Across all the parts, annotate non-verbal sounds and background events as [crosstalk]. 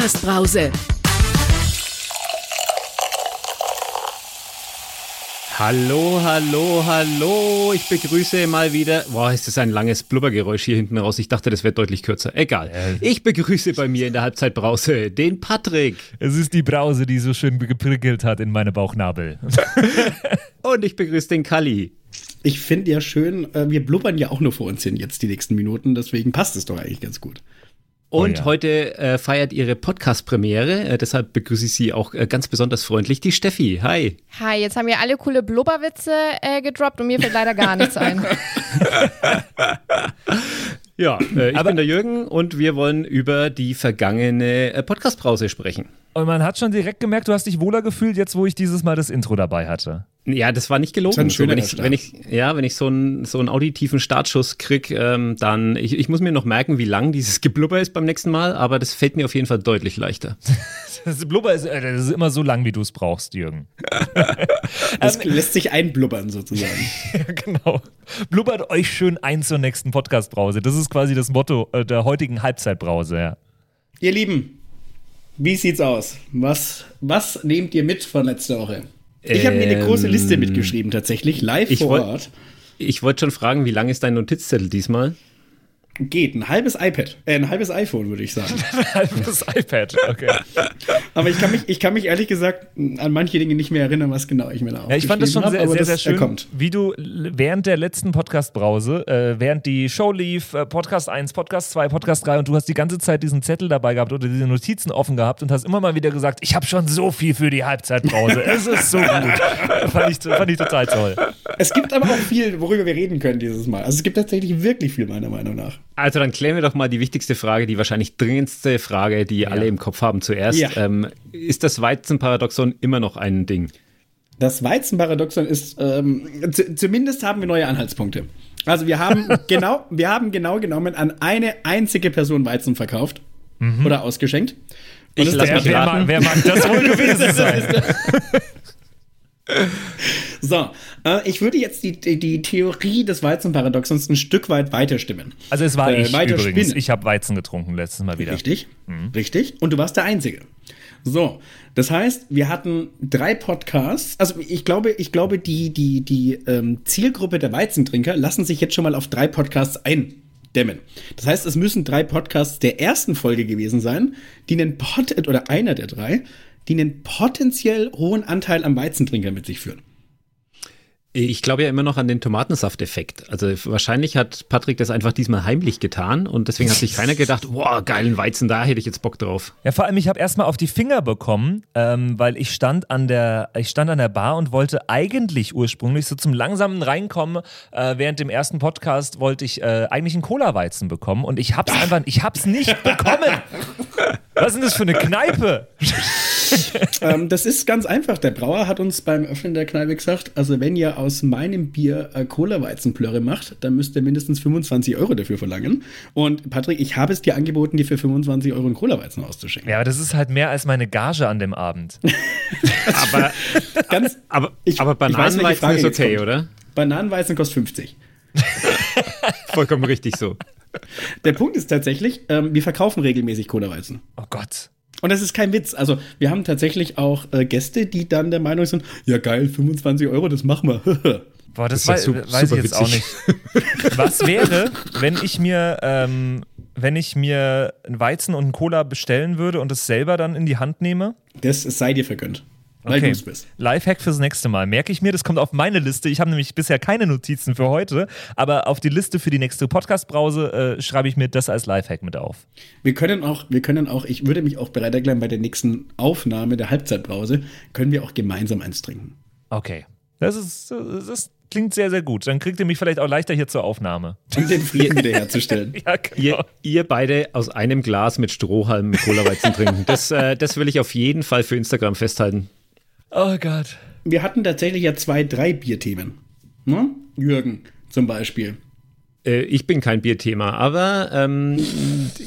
Podcast-Brause. Hallo, hallo, hallo. Ich begrüße mal wieder. Boah, ist das ein langes Blubbergeräusch hier hinten raus. Ich dachte, das wäre deutlich kürzer. Egal. Ich begrüße bei mir in der Halbzeitbrause den Patrick. Es ist die Brause, die so schön geprickelt hat in meine Bauchnabel. [laughs] Und ich begrüße den Kalli. Ich finde ja schön, äh, wir blubbern ja auch nur vor uns hin jetzt die nächsten Minuten, deswegen passt es doch eigentlich ganz gut. Und Oh ja. heute äh, feiert ihre Podcast-Premiere. Äh, deshalb begrüße ich sie auch äh, ganz besonders freundlich, die Steffi. Hi. Hi, jetzt haben wir alle coole Blubberwitze äh, gedroppt und mir fällt leider gar nichts ein. [laughs] Ja, äh, ich Aber- bin der Jürgen und wir wollen über die vergangene äh, Podcast-Brause sprechen. Und man hat schon direkt gemerkt, du hast dich wohler gefühlt, jetzt wo ich dieses Mal das Intro dabei hatte. Ja, das war nicht gelogen. Das war ein so, wenn, ich, wenn ich, ja, wenn ich so einen, so einen auditiven Startschuss krieg, ähm, dann, ich, ich muss mir noch merken, wie lang dieses Geblubber ist beim nächsten Mal, aber das fällt mir auf jeden Fall deutlich leichter. [laughs] Das Blubber ist, äh, das ist immer so lang, wie du es brauchst, Jürgen. [laughs] Das lässt sich einblubbern sozusagen. [laughs] genau. Blubbert euch schön ein zur nächsten Podcast-Brause. Das ist quasi das Motto äh, der heutigen Halbzeitbrause, ja. Ihr Lieben, wie sieht's aus? Was, was nehmt ihr mit von letzter Woche? Ich habe mir eine große Ähm, Liste mitgeschrieben, tatsächlich, live ich vor wollt- Ort. Ich wollte schon fragen, wie lang ist dein Notizzettel diesmal? Geht, ein halbes iPad, äh, ein halbes iPhone, würde ich sagen. [laughs] das iPad, okay. Aber ich kann, mich, ich kann mich ehrlich gesagt an manche Dinge nicht mehr erinnern, was genau ich mir da Ja, ich fand das schon sehr, hab, sehr, sehr äh, schön, kommt. wie du während der letzten Podcast-Brause, äh, während die Show lief, äh, Podcast 1, Podcast 2, Podcast 3 und du hast die ganze Zeit diesen Zettel dabei gehabt oder diese Notizen offen gehabt und hast immer mal wieder gesagt, ich habe schon so viel für die Halbzeitbrause. es ist so gut. [laughs] fand, ich, fand ich total toll. Es gibt aber auch viel, worüber wir reden können dieses Mal. Also es gibt tatsächlich wirklich viel, meiner Meinung nach. Also dann klären wir doch mal die wichtigste Frage, die wahrscheinlich dringendste Frage, die alle im Kopf haben zuerst. Ja. Ähm, ist das Weizenparadoxon immer noch ein Ding? Das Weizenparadoxon ist, ähm, zumindest haben wir neue Anhaltspunkte. Also wir haben [laughs] genau, wir haben genau genommen an eine einzige Person Weizen verkauft oder ausgeschenkt. Und Ich das ist lass der mich Wer, wer, raten. mag, wer mag das wohl [laughs] gewesen sein? So, äh, ich würde jetzt die, die, die Theorie des Weizenparadoxons ein Stück weit weiterstimmen. Also es war Äh, ich übrigens. spinnen. Ich habe Weizen getrunken letztes Mal wieder. Richtig, richtig. Und du warst der Einzige. So, das heißt, wir hatten drei Podcasts. Also ich glaube, ich glaube, die, die, die ähm, Zielgruppe der Weizentrinker lassen sich jetzt schon mal auf drei Podcasts eindämmen. Das heißt, es müssen drei Podcasts der ersten Folge gewesen sein, die einen Pot oder einer der drei, die einen potenziell hohen Anteil am Weizentrinker mit sich führen. Ich glaube ja immer noch an den Tomatensafteffekt. Also wahrscheinlich hat Patrick das einfach diesmal heimlich getan und deswegen hat sich keiner gedacht, [laughs] wow, geilen Weizen, da hätte ich jetzt Bock drauf. Ja, vor allem, ich habe erstmal auf die Finger bekommen, ähm, weil ich stand an der, ich stand an der Bar und wollte eigentlich ursprünglich so zum langsamen Reinkommen, äh, während dem ersten Podcast wollte ich äh, eigentlich einen Cola-Weizen bekommen und ich hab's [laughs] einfach, ich hab's nicht bekommen. Was ist denn das für eine Kneipe? [laughs] [laughs] ähm, das ist ganz einfach. Der Brauer hat uns beim Öffnen der Kneipe gesagt, also wenn ihr aus meinem Bier äh, Cola-Weizenplörre macht, dann müsst ihr mindestens 25 Euro dafür verlangen. Und Patrick, ich habe es dir angeboten, dir für 25 Euro einen Cola-Weizen auszuschenken. Ja, aber das ist halt mehr als meine Gage an dem Abend. [laughs] Aber, Ganz, aber, Ich- aber weiß, Bananenweizen Frage ist okay, kommt. oder? Bananenweizen kostet 50. [laughs] Vollkommen richtig so. Der Punkt ist tatsächlich, ähm, wir verkaufen regelmäßig Cola-Weizen. Oh Gott. Und das ist kein Witz. Also, wir haben tatsächlich auch äh, Gäste, die dann der Meinung sind, ja geil, 25 Euro, das machen wir. [laughs] Boah, das, Das wei weiß ich jetzt auch witzig. nicht. Was [laughs] wäre, wenn ich mir, ähm, wenn ich mir einen Weizen und einen Cola bestellen würde und es selber dann in die Hand nehme? das sei dir vergönnt. Weil du es bist. Lifehack fürs nächste Mal. Merke ich mir, das kommt auf meine Liste. Ich habe nämlich bisher keine Notizen für heute, aber auf die Liste für die nächste Podcast-Brause äh, schreibe ich mir das als Lifehack mit auf. Wir können auch, wir können auch, ich würde mich auch bereit erklären, bei der nächsten Aufnahme der Halbzeitbrause können wir auch gemeinsam eins trinken. Okay. Das ist, das klingt sehr, sehr gut. Dann kriegt ihr mich vielleicht auch leichter hier zur Aufnahme. Um den Frieden wiederherzustellen. [laughs] Ja, genau. Ihr, ihr beide aus einem Glas mit Strohhalm Cola-Weizen trinken. Das, äh, das will ich auf jeden Fall für Instagram festhalten. Oh Gott. Wir hatten tatsächlich ja zwei, drei Bierthemen. Ne? Jürgen zum Beispiel. Äh, ich bin kein Bierthema, aber ähm,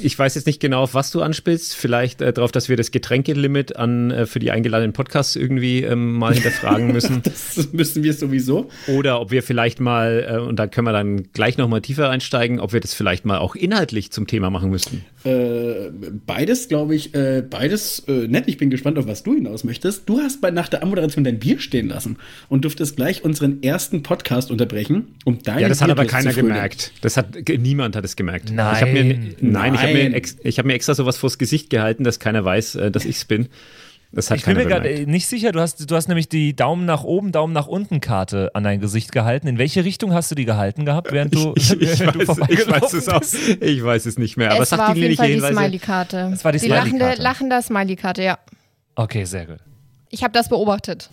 ich weiß jetzt nicht genau, auf was du anspielst. Vielleicht äh, darauf, dass wir das Getränkelimit an, äh, für die eingeladenen Podcasts irgendwie ähm, mal hinterfragen [laughs] müssen. das müssen wir sowieso. Oder ob wir vielleicht mal, äh, und da können wir dann gleich nochmal tiefer einsteigen, ob wir das vielleicht mal auch inhaltlich zum Thema machen müssten. Äh, beides, glaube ich, äh, beides nett. Ich bin gespannt, auf was du hinaus möchtest. Du hast bei, nach der Anmoderation dein Bier stehen lassen und durftest gleich unseren ersten Podcast unterbrechen, um deine Ja, das hat aber keiner gemerkt. Das hat niemand hat es gemerkt. Nein, ich habe mir, nein, nein. ich habe mir, ex, hab mir extra sowas vors Gesicht gehalten, dass keiner weiß, äh, dass ich es bin. Das hat ich bin mir gerade nicht sicher. Du hast, du hast nämlich die Daumen nach oben, Daumen nach unten Karte an dein Gesicht gehalten. In welche Richtung hast du die gehalten gehabt, während du, ich, ich, [laughs] während weiß, du ich weiß es auch. Ich weiß es nicht mehr. Es Aber war auf jeden Fall die Smiley-Karte. Es war die, die Smiley lachende, lachende Smiley-Karte, ja. Okay, sehr gut. Ich habe das beobachtet.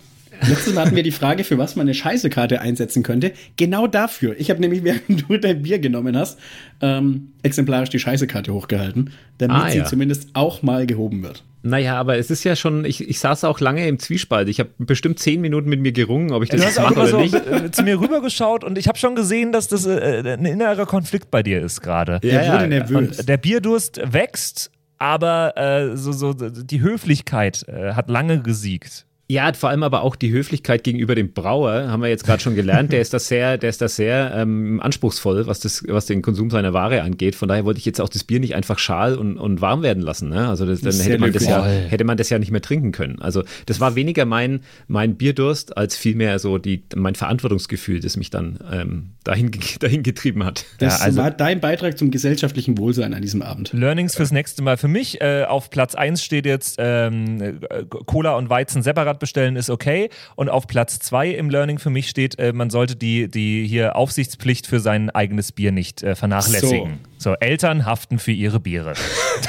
Letztes Mal hatten wir die Frage, für was man eine Scheißekarte einsetzen könnte. Genau dafür. Ich habe nämlich, [laughs] während du dein Bier genommen hast, ähm, exemplarisch die Scheißekarte hochgehalten, damit ah, sie zumindest auch mal gehoben wird. Naja, aber es ist ja schon, ich, ich saß auch lange im Zwiespalt. Ich habe bestimmt zehn Minuten mit mir gerungen, ob ich das mache oder so nicht. Äh, zu mir rübergeschaut und ich habe schon gesehen, dass das äh, ein innerer Konflikt bei dir ist gerade. Ja, wurde nervös. Und der Bierdurst wächst, aber äh, so, so die Höflichkeit äh, hat lange gesiegt. Ja, vor allem aber auch die Höflichkeit gegenüber dem Brauer, haben wir jetzt gerade schon gelernt. Der ist das sehr, der ist das sehr ähm, anspruchsvoll, was, das, was den Konsum seiner Ware angeht. Von daher wollte ich jetzt auch das Bier nicht einfach schal und, und warm werden lassen. Ne? Also das, dann hätte man, das ja, hätte man das ja nicht mehr trinken können. Also das war weniger mein, mein Bierdurst, als vielmehr so die, mein Verantwortungsgefühl, das mich dann ähm, dahin, [laughs] dahin getrieben hat. Das ja, also, war dein Beitrag zum gesellschaftlichen Wohlsein an diesem Abend. Learnings fürs nächste Mal. Für mich äh, auf Platz 1 steht jetzt ähm, Cola und Weizen separat bestellen ist okay. Und auf Platz zwei im Learning für mich steht, äh, man sollte die, die hier Aufsichtspflicht für sein eigenes Bier nicht äh, vernachlässigen. So. so. Eltern haften für ihre Biere.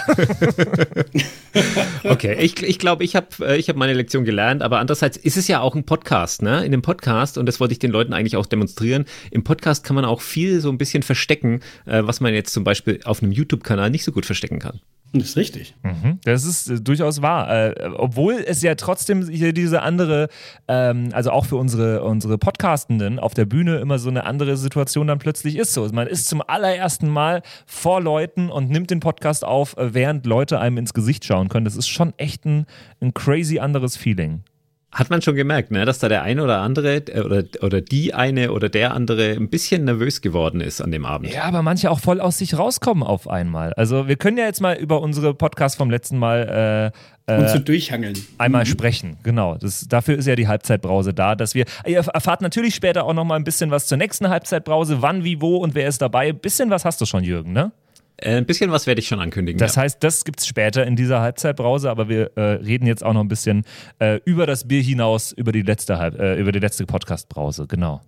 [laughs] okay, ich, ich glaube, ich habe äh, ich hab meine Lektion gelernt, aber andererseits ist es ja auch ein Podcast, ne? In dem Podcast, und das wollte ich den Leuten eigentlich auch demonstrieren, im Podcast kann man auch viel so ein bisschen verstecken, äh, was man jetzt zum Beispiel auf einem YouTube-Kanal nicht so gut verstecken kann. Das ist richtig. Mhm, das ist äh, durchaus wahr. Äh, obwohl es ja trotzdem hier diese andere, ähm, also auch für unsere, unsere Podcastenden auf der Bühne immer so eine andere Situation dann plötzlich ist. So, man ist zum allerersten Mal vor Leuten und nimmt den Podcast auf, äh, während Leute einem ins Gesicht schauen können. Das ist schon echt ein, ein crazy anderes Feeling. Hat man schon gemerkt, ne, dass da der eine oder andere äh, oder, oder die eine oder der andere ein bisschen nervös geworden ist an dem Abend. Ja, aber manche auch voll aus sich rauskommen auf einmal. Also wir können ja jetzt mal über unsere Podcast vom letzten Mal äh, und so durchhangeln. Einmal mhm. sprechen, genau. Das, dafür ist ja die Halbzeitbrause da, dass wir. Ihr erfahrt natürlich später auch noch mal ein bisschen was zur nächsten Halbzeitbrause, wann, wie, wo und wer ist dabei. Ein bisschen was hast du schon, Jürgen, ne? Äh, ein bisschen was werde ich schon ankündigen. Das ja. heißt, das gibt es später in dieser Halbzeitbrause, aber wir äh, reden jetzt auch noch ein bisschen äh, über das Bier hinaus, über die letzte, Halb äh, über die letzte Podcast-Brause, genau.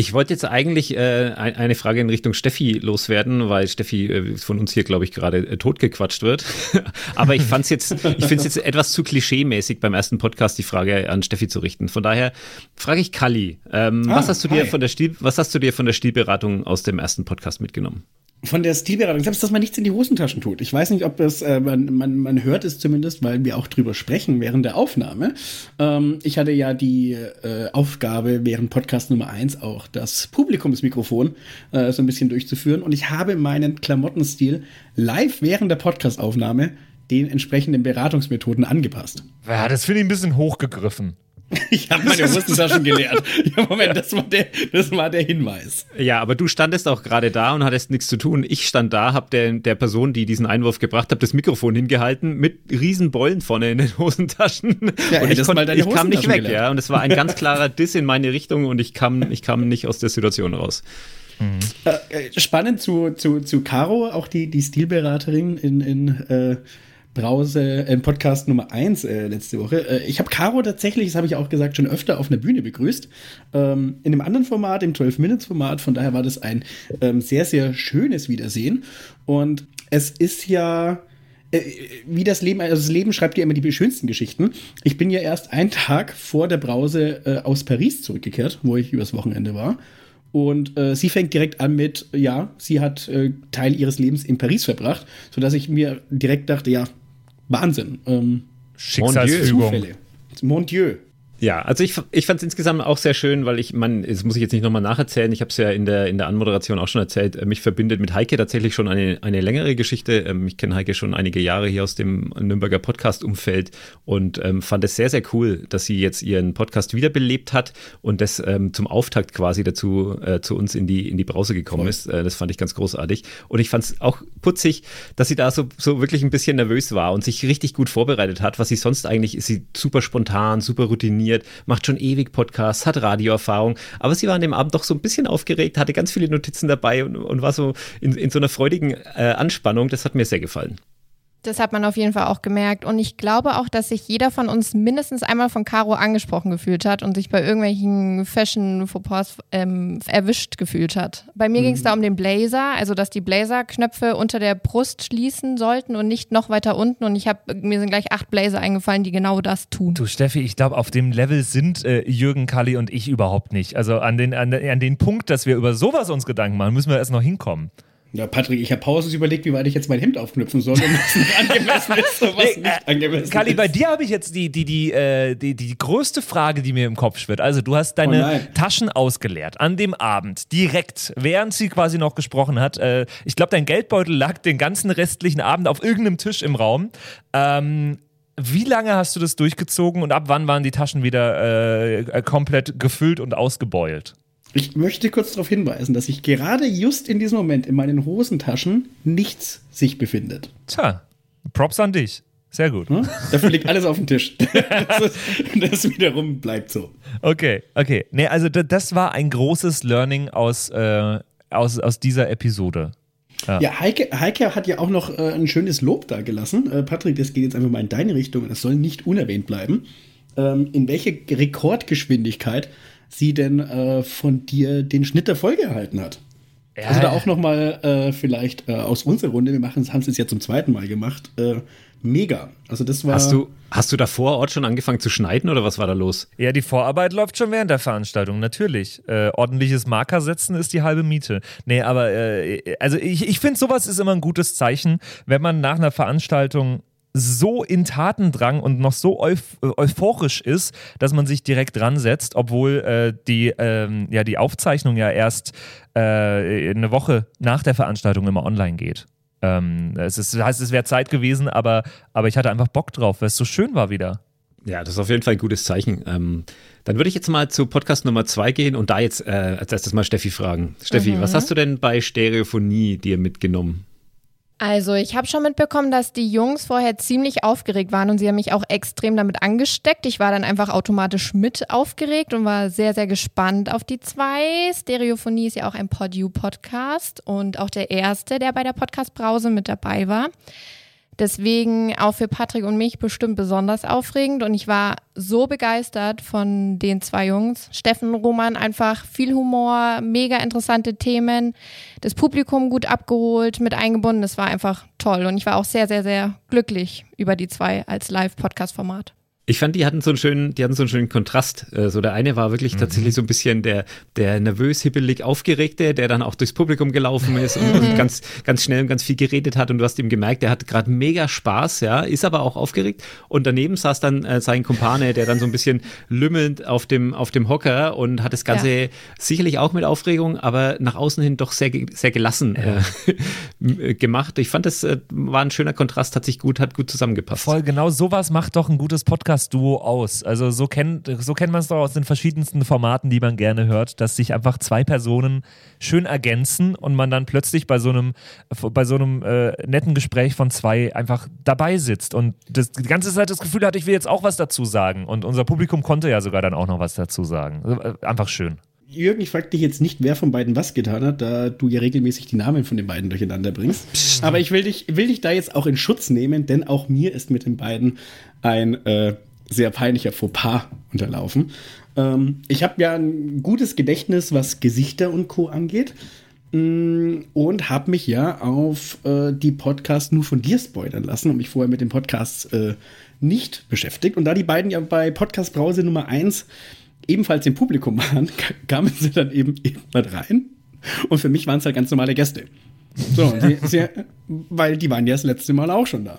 Ich wollte jetzt eigentlich äh, eine Frage in Richtung Steffi loswerden, weil Steffi äh, von uns hier, glaube ich, gerade äh, totgequatscht wird. [laughs] Aber ich fand's jetzt, ich finde es jetzt etwas zu klischeemäßig beim ersten Podcast die Frage an Steffi zu richten. Von daher frage ich Kali, ähm, ah, was hast du dir von der Stil, was hast du dir von der Stilberatung aus dem ersten Podcast mitgenommen? Von der Stilberatung, selbst dass man nichts in die Hosentaschen tut. Ich weiß nicht, ob das, äh, man, man, man hört es zumindest, weil wir auch drüber sprechen während der Aufnahme. Ähm, ich hatte ja die äh, Aufgabe, während Podcast Nummer eins auch das Publikumsmikrofon äh, so ein bisschen durchzuführen. Und ich habe meinen Klamottenstil live während der Podcastaufnahme den entsprechenden Beratungsmethoden angepasst. Ja, das finde ich ein bisschen hochgegriffen. [laughs] Ich habe meine Hosentaschen geleert. [laughs] Ja, Moment, das war, der, das war der Hinweis. Ja, aber du standest auch gerade da und hattest nichts zu tun. Ich stand da, habe der, der Person, die diesen Einwurf gebracht hat, das Mikrofon hingehalten mit riesen Beulen vorne in den [laughs] Hosentaschen. Ja, und ich, konnt, ich kam nicht weg, ja. Und es war ein ganz klarer Diss in meine Richtung und ich kam, ich kam nicht aus der Situation raus. Mhm. Äh, spannend zu, zu, zu Caro, auch die, die Stilberaterin in, in äh, Brause, äh, Podcast Nummer 1 äh, letzte Woche. Äh, ich habe Caro tatsächlich, das habe ich auch gesagt, schon öfter auf einer Bühne begrüßt. Ähm, in einem anderen Format, im 12-Minutes-Format. Von daher war das ein ähm, sehr, sehr schönes Wiedersehen. Und es ist ja äh, wie das Leben, also das Leben schreibt ja immer die schönsten Geschichten. Ich bin ja erst einen Tag vor der Brause äh, aus Paris zurückgekehrt, wo ich übers Wochenende war. Und äh, sie fängt direkt an mit, ja, sie hat äh, Teil ihres Lebens in Paris verbracht, sodass ich mir direkt dachte, ja, Wahnsinn. Ähm, Schicksalsfügung. Mon Dieu. Ja, also ich, ich fand es insgesamt auch sehr schön, weil ich, man, das muss ich jetzt nicht nochmal nacherzählen, ich habe es ja in der, in der Anmoderation auch schon erzählt, äh, mich verbindet mit Heike tatsächlich schon eine, eine längere Geschichte. Ähm, ich kenne Heike schon einige Jahre hier aus dem Nürnberger Podcast-Umfeld und ähm, fand es sehr, sehr cool, dass sie jetzt ihren Podcast wiederbelebt hat und das ähm, zum Auftakt quasi dazu äh, zu uns in die, in die Brause gekommen Voll. ist. Äh, das fand ich ganz großartig. Und ich fand es auch putzig, dass sie da so, so wirklich ein bisschen nervös war und sich richtig gut vorbereitet hat, was sie sonst eigentlich ist sie super spontan, super routiniert funktioniert, macht schon ewig Podcasts, hat Radioerfahrung, aber sie war an dem Abend doch so ein bisschen aufgeregt, hatte ganz viele Notizen dabei und, und war so in, in so einer freudigen äh, Anspannung. Das hat mir sehr gefallen. Das hat man auf jeden Fall auch gemerkt. Und ich glaube auch, dass sich jeder von uns mindestens einmal von Caro angesprochen gefühlt hat und sich bei irgendwelchen Fashion-Fauxpas ähm, erwischt gefühlt hat. Bei mir mhm. ging es da um den Blazer, also dass die Blazer-Knöpfe unter der Brust schließen sollten und nicht noch weiter unten. Und ich habe mir sind gleich acht Blazer eingefallen, die genau das tun. Du Steffi, ich glaube, auf dem Level sind äh, Jürgen, Kalli und ich überhaupt nicht. Also an den, an, an den Punkt, dass wir über sowas uns Gedanken machen, müssen wir erst noch hinkommen. Ja, Patrick, ich habe pausenlos überlegt, wie weit ich jetzt mein Hemd aufknüpfen soll, wenn es nicht angemessen ist und was nicht angemessen Kali, ist. bei dir habe ich jetzt die, die, die, äh, die, die größte Frage, die mir im Kopf schwirrt. Also, du hast deine oh Taschen ausgeleert an dem Abend, direkt, während sie quasi noch gesprochen hat. Äh, ich glaube, dein Geldbeutel lag den ganzen restlichen Abend auf irgendeinem Tisch im Raum. Ähm, wie lange hast du das durchgezogen und ab wann waren die Taschen wieder äh, komplett gefüllt und ausgebeult? Ich möchte kurz darauf hinweisen, dass sich gerade just in diesem Moment in meinen Hosentaschen nichts sich befindet. Tja, Props an dich. Sehr gut. Hm? Dafür liegt alles auf dem Tisch. [laughs] das, das, wiederum bleibt so. Okay, okay. Nee, also das war ein großes Learning aus, äh, aus, aus dieser Episode. Ja, ja Heike, Heike hat ja auch noch äh, ein schönes Lob da gelassen. Äh, Patrick, das geht jetzt einfach mal in deine Richtung. Das soll nicht unerwähnt bleiben. Ähm, in welche Rekordgeschwindigkeit sie denn äh, von dir den Schnitt der Folge erhalten hat. Ja, also da auch noch mal äh, vielleicht äh, aus unserer Runde, wir haben es jetzt ja zum zweiten Mal gemacht, äh, mega. Also das war. Hast du, hast du da vor Ort schon angefangen zu schneiden oder was war da los? Ja, die Vorarbeit läuft schon während der Veranstaltung, natürlich. Äh, ordentliches Marker setzen ist die halbe Miete. Nee, aber äh, also ich, ich finde, sowas ist immer ein gutes Zeichen, wenn man nach einer Veranstaltung so in Tatendrang und noch so euph euphorisch ist, dass man sich direkt dran setzt, obwohl äh, die, ähm, ja, die Aufzeichnung ja erst äh, eine Woche nach der Veranstaltung immer online geht. Ähm, es ist, heißt, es wäre Zeit gewesen, aber, aber ich hatte einfach Bock drauf, weil es so schön war wieder. Ja, das ist auf jeden Fall ein gutes Zeichen. Ähm, dann würde ich jetzt mal zu Podcast Nummer zwei gehen und da jetzt äh, als erstes mal Steffi fragen. Steffi, mhm. was hast du denn bei Stereophonie dir mitgenommen? Also ich habe schon mitbekommen, dass die Jungs vorher ziemlich aufgeregt waren und sie haben mich auch extrem damit angesteckt. Ich war dann einfach automatisch mit aufgeregt und war sehr, sehr gespannt auf die zwei. Stereophonie ist ja auch ein Podu-Podcast und auch der erste, der bei der Podcast-Brause mit dabei war. Deswegen auch für Patrick und mich bestimmt besonders aufregend. Und ich war so begeistert von den zwei Jungs. Steffen Roman einfach viel Humor, mega interessante Themen, das Publikum gut abgeholt, mit eingebunden. Das war einfach toll. Und ich war auch sehr, sehr, sehr glücklich über die zwei als Live-Podcast-Format. Ich fand, die hatten so einen schönen, die hatten so einen schönen Kontrast. Äh, so der eine war wirklich mhm. tatsächlich so ein bisschen der, der nervös, hibbelig Aufgeregte, der dann auch durchs Publikum gelaufen ist und, und mhm. ganz, ganz schnell und ganz viel geredet hat. Und du hast ihm gemerkt, der hat gerade mega Spaß, ja, ist aber auch aufgeregt. Und daneben saß dann äh, sein Kumpane, der dann so ein bisschen lümmelnd auf dem, auf dem Hocker und hat das Ganze ja. sicherlich auch mit Aufregung, aber nach außen hin doch sehr, sehr gelassen ja. äh, gemacht. Ich fand, das äh, war ein schöner Kontrast, hat sich gut, hat gut zusammengepasst. Voll, genau sowas macht doch ein gutes Podcast Podcast-Duo aus. Also so kennt, so kennt man es doch aus den verschiedensten Formaten, die man gerne hört, dass sich einfach zwei Personen schön ergänzen und man dann plötzlich bei so einem, bei so einem äh, netten Gespräch von zwei einfach dabei sitzt und das, die ganze Zeit das Gefühl hatte, ich will jetzt auch was dazu sagen. Und unser Publikum konnte ja sogar dann auch noch was dazu sagen. Also, äh, einfach schön. Jürgen, ich frage dich jetzt nicht, wer von beiden was getan hat, da du ja regelmäßig die Namen von den beiden durcheinander bringst. Psst. Aber ich will dich, will dich da jetzt auch in Schutz nehmen, denn auch mir ist mit den beiden ein äh, sehr peinlicher Fauxpas unterlaufen. Ähm, ich habe ja ein gutes Gedächtnis, was Gesichter und Co. angeht. Mm, und habe mich ja auf äh, die Podcasts nur von dir spoilern lassen und mich vorher mit den Podcasts äh, nicht beschäftigt. Und da die beiden ja bei Podcast Brause Nummer 1 ebenfalls im Publikum waren, [laughs] kamen sie dann eben irgendwann rein. Und für mich waren es halt ganz normale Gäste. So, sie, [laughs] sie, weil die waren ja das letzte Mal auch schon da.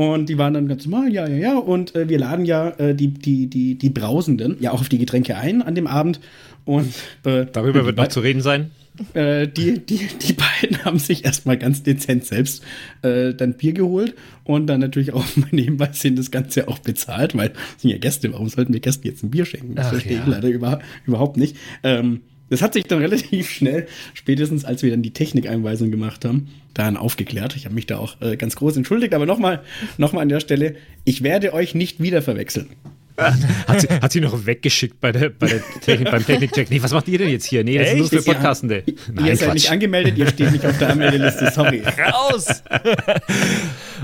Und die waren dann ganz normal, ja, ja, ja. Und äh, wir laden ja äh, die, die, die, die Brausenden ja auch auf die Getränke ein an dem Abend. Und äh, darüber wird noch zu reden sein. Äh, die, die, die beiden [laughs] haben sich erstmal ganz dezent selbst äh, dann Bier geholt und dann natürlich auch nebenbei sind das Ganze auch bezahlt, weil sind ja Gäste, warum sollten wir Gästen jetzt ein Bier schenken? Das Ach, verstehe ja. ich leider über, überhaupt nicht. Ähm, das hat sich dann [laughs] relativ schnell, spätestens als wir dann die Technikeinweisung gemacht haben, dann aufgeklärt. Ich habe mich da auch äh, ganz groß entschuldigt, aber nochmal noch mal an der Stelle, ich werde euch nicht wieder verwechseln. [laughs] hat, sie, hat sie noch weggeschickt bei der, bei der Technik, beim Technikcheck. Nee, was macht ihr denn jetzt hier? Nee, das Echt? ist nur für Podcastende. Nein, ihr seid Quatsch. nicht angemeldet, ihr steht nicht auf der Anmeldeliste, sorry. Raus!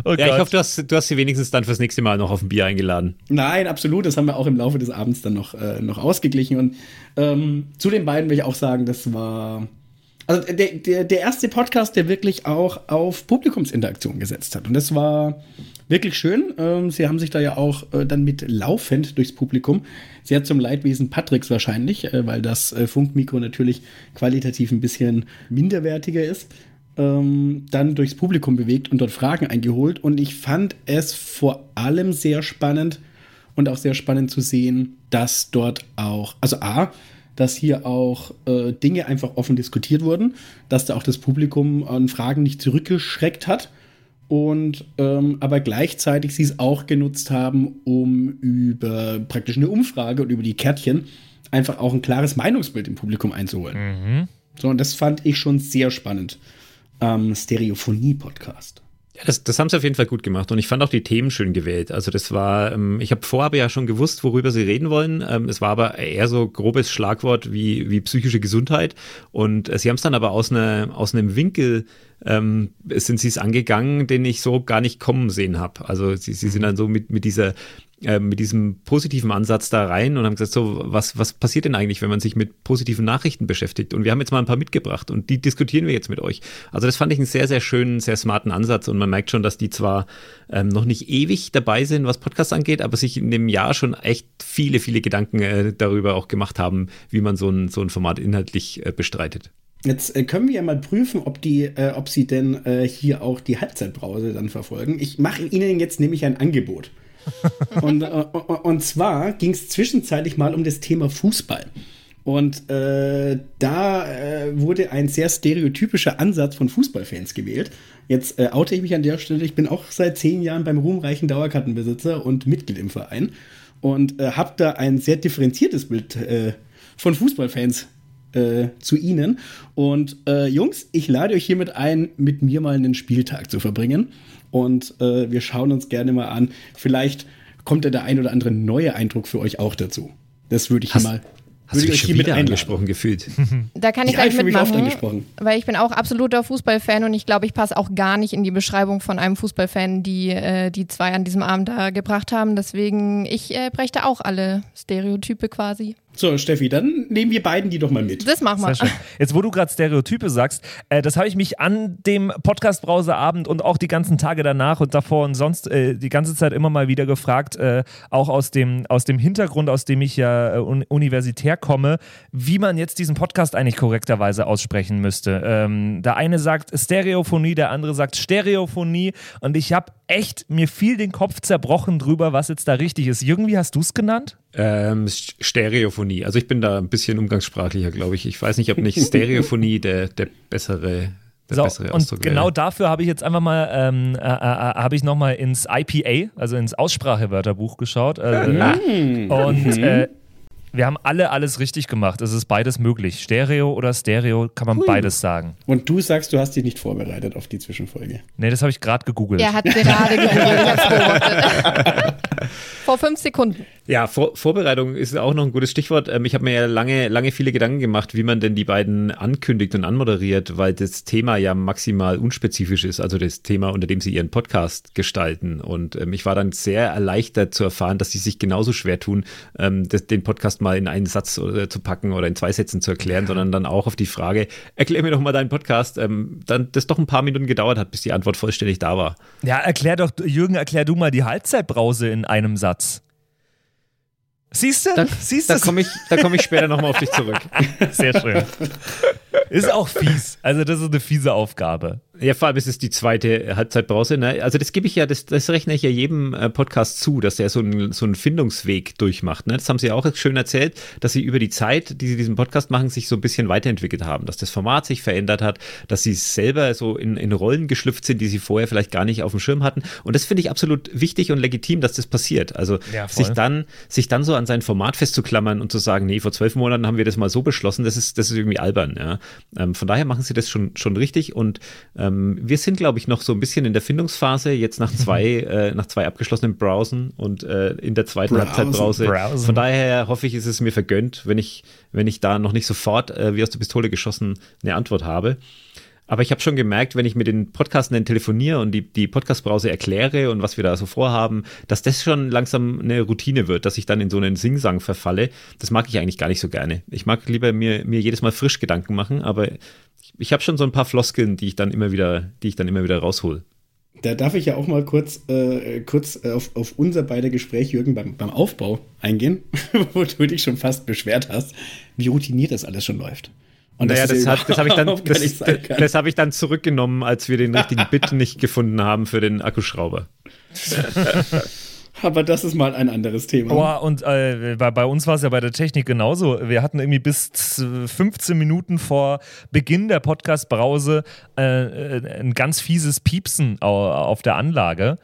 oh [laughs] ja, ich hoffe, du hast, du hast sie wenigstens dann fürs nächste Mal noch auf ein Bier eingeladen. Nein, absolut. Das haben wir auch im Laufe des Abends dann noch, äh, noch ausgeglichen. Und ähm, zu den beiden will ich auch sagen, das war. Also der, der, der erste Podcast, der wirklich auch auf Publikumsinteraktion gesetzt hat. Und das war wirklich schön. Ähm, sie haben sich da ja auch äh, dann mit laufend durchs Publikum, sehr zum Leidwesen Patricks wahrscheinlich, äh, weil das äh, Funkmikro natürlich qualitativ ein bisschen minderwertiger ist, ähm, dann durchs Publikum bewegt und dort Fragen eingeholt. Und ich fand es vor allem sehr spannend und auch sehr spannend zu sehen, dass dort auch, also A, dass hier auch äh, Dinge einfach offen diskutiert wurden, dass da auch das Publikum an Fragen nicht zurückgeschreckt hat und ähm, aber gleichzeitig sie es auch genutzt haben, um über praktisch eine Umfrage und über die Kärtchen einfach auch ein klares Meinungsbild im Publikum einzuholen. Mhm. So, und das fand ich schon sehr spannend. Ähm, Stereophonie-Podcast. Ja, das, das haben sie auf jeden Fall gut gemacht und ich fand auch die Themen schön gewählt. Also das war, ähm, ich habe vorher ja schon gewusst, worüber sie reden wollen. Ähm, es war aber eher so grobes Schlagwort wie, wie psychische Gesundheit und äh, sie haben es dann aber aus, ne, aus einem Winkel ähm, sind sie es angegangen, den ich so gar nicht kommen sehen habe. Also sie, sie sind dann so mit, mit dieser äh, mit diesem positiven Ansatz da rein und haben gesagt, so, was, was passiert denn eigentlich, wenn man sich mit positiven Nachrichten beschäftigt? Und wir haben jetzt mal ein paar mitgebracht und die diskutieren wir jetzt mit euch. Also das fand ich einen sehr, sehr schönen, sehr smarten Ansatz und man merkt schon, dass die zwar ähm, noch nicht ewig dabei sind, was Podcasts angeht, aber sich in dem Jahr schon echt viele, viele Gedanken äh, darüber auch gemacht haben, wie man so ein, so ein Format inhaltlich äh, bestreitet. Jetzt äh, können wir ja mal prüfen, ob, die, äh, ob sie denn äh, hier auch die Halbzeitbrause dann verfolgen. Ich mache Ihnen jetzt nämlich ein Angebot [laughs] und, äh, und zwar ging es zwischenzeitlich mal um das Thema Fußball. Und äh, da äh, wurde ein sehr stereotypischer Ansatz von Fußballfans gewählt. Jetzt äh, oute ich mich an der Stelle. Ich bin auch seit zehn Jahren beim ruhmreichen Dauerkartenbesitzer und Mitglied im Verein und äh, habe da ein sehr differenziertes Bild äh, von Fußballfans äh, zu Ihnen. Und Jungs, ich lade euch hiermit ein, mit mir mal einen Spieltag zu verbringen. Und äh, wir schauen uns gerne mal an. Vielleicht kommt ja der ein oder andere neue Eindruck für euch auch dazu. Das würde ich Hast, mal Hast du dich schon wieder angesprochen gefühlt? [laughs] Da kann ich ja, gleich mitmachen, weil ich bin auch absoluter Fußballfan und ich glaube, ich passe auch gar nicht in die Beschreibung von einem Fußballfan, die äh, die zwei an diesem Abend da gebracht haben. Deswegen, ich äh, bräuchte auch alle Stereotype quasi. So, Steffi, dann nehmen wir beiden die doch mal mit. Das machen wir. Jetzt, wo du gerade Stereotype sagst, äh, das habe ich mich an dem Podcast-Browser-Abend und auch die ganzen Tage danach und davor und sonst äh, die ganze Zeit immer mal wieder gefragt, äh, auch aus dem, aus dem Hintergrund, aus dem ich ja äh, un universitär komme, wie man jetzt diesen Podcast eigentlich korrekterweise aussprechen müsste. Ähm, der eine sagt Stereophonie, der andere sagt Stereophonie und ich habe echt mir viel den Kopf zerbrochen drüber, was jetzt da richtig ist. Irgendwie hast du es genannt? Ähm, Stereophonie. Also ich bin da ein bisschen umgangssprachlicher, glaube ich. Ich weiß nicht, ob nicht Stereophonie [laughs] der, der bessere so, und genau dafür habe ich jetzt einfach mal, ähm, äh, äh, äh habe ich nochmal ins IPA, also ins Aussprachewörterbuch geschaut. Äh, mhm. Und äh, wir haben alle alles richtig gemacht. Es ist beides möglich. Stereo oder Stereo kann man Hui. beides sagen. Und du sagst, du hast dich nicht vorbereitet auf die Zwischenfolge. Nee, das habe ich gerade gegoogelt. Er hat gerade gegoogelt. [laughs] Vor fünf Sekunden. Ja, Vor Vorbereitung ist auch noch ein gutes Stichwort. Ähm, ich habe mir ja lange, lange viele Gedanken gemacht, wie man denn die beiden ankündigt und anmoderiert, weil das Thema ja maximal unspezifisch ist, also das Thema, unter dem sie ihren Podcast gestalten. Und ähm, ich war dann sehr erleichtert zu erfahren, dass sie sich genauso schwer tun, ähm, das, den Podcast mal in einen Satz äh, zu packen oder in zwei Sätzen zu erklären, ja. sondern dann auch auf die Frage, erklär mir doch mal deinen Podcast, ähm, dann das doch ein paar Minuten gedauert hat, bis die Antwort vollständig da war. Ja, erklär doch, Jürgen, erklär du mal die Halbzeitbrause in einem Satz. Siehst du? Da, da komme ich, komm ich später nochmal auf dich zurück. [laughs] Sehr schön. Ist auch fies. Also, das ist eine fiese Aufgabe. Ja, vor allem ist es die zweite Halbzeitbrause. Ne? Also das gebe ich ja, das, das rechne ich ja jedem äh, Podcast zu, dass er so, ein, so einen Findungsweg durchmacht. Ne? Das haben sie ja auch schön erzählt, dass sie über die Zeit, die sie diesen Podcast machen, sich so ein bisschen weiterentwickelt haben, dass das Format sich verändert hat, dass sie selber so in, in Rollen geschlüpft sind, die sie vorher vielleicht gar nicht auf dem Schirm hatten. Und das finde ich absolut wichtig und legitim, dass das passiert. Also ja, sich, dann, sich dann so an sein Format festzuklammern und zu sagen, nee, vor zwölf Monaten haben wir das mal so beschlossen, das ist, das ist irgendwie albern. Ja? Ähm, von daher machen sie das schon, schon richtig und ähm, wir sind, glaube ich, noch so ein bisschen in der Findungsphase, jetzt nach zwei, [laughs] äh, nach zwei abgeschlossenen Browsen und äh, in der zweiten Halbzeitbrause. Von daher hoffe ich, ist es mir vergönnt, wenn ich, wenn ich da noch nicht sofort äh, wie aus der Pistole geschossen eine Antwort habe. Aber ich habe schon gemerkt, wenn ich mit den Podcastenden telefoniere und die, die Podcast-Browser erkläre und was wir da so vorhaben, dass das schon langsam eine Routine wird, dass ich dann in so einen Singsang verfalle. Das mag ich eigentlich gar nicht so gerne. Ich mag lieber mir, mir jedes Mal frisch Gedanken machen, aber ich habe schon so ein paar Floskeln, die ich dann immer wieder, die ich dann immer wieder raushol. Da darf ich ja auch mal kurz, äh, kurz äh, auf, auf unser beide Gespräch, Jürgen, beim, beim Aufbau eingehen, [laughs] wo du dich schon fast beschwert hast, wie routiniert das alles schon läuft. Und naja, das, das, das habe ich, dann, das, das hab ich dann zurückgenommen, als wir den richtigen [laughs] Bit nicht gefunden haben für den Akkuschrauber. [laughs] Aber das ist mal ein anderes Thema. Boah, und äh, bei, bei, uns war es ja bei der Technik genauso. Wir hatten irgendwie bis 15 Minuten vor Beginn der Podcast-Brause äh, äh, ein ganz fieses Piepsen auf der Anlage.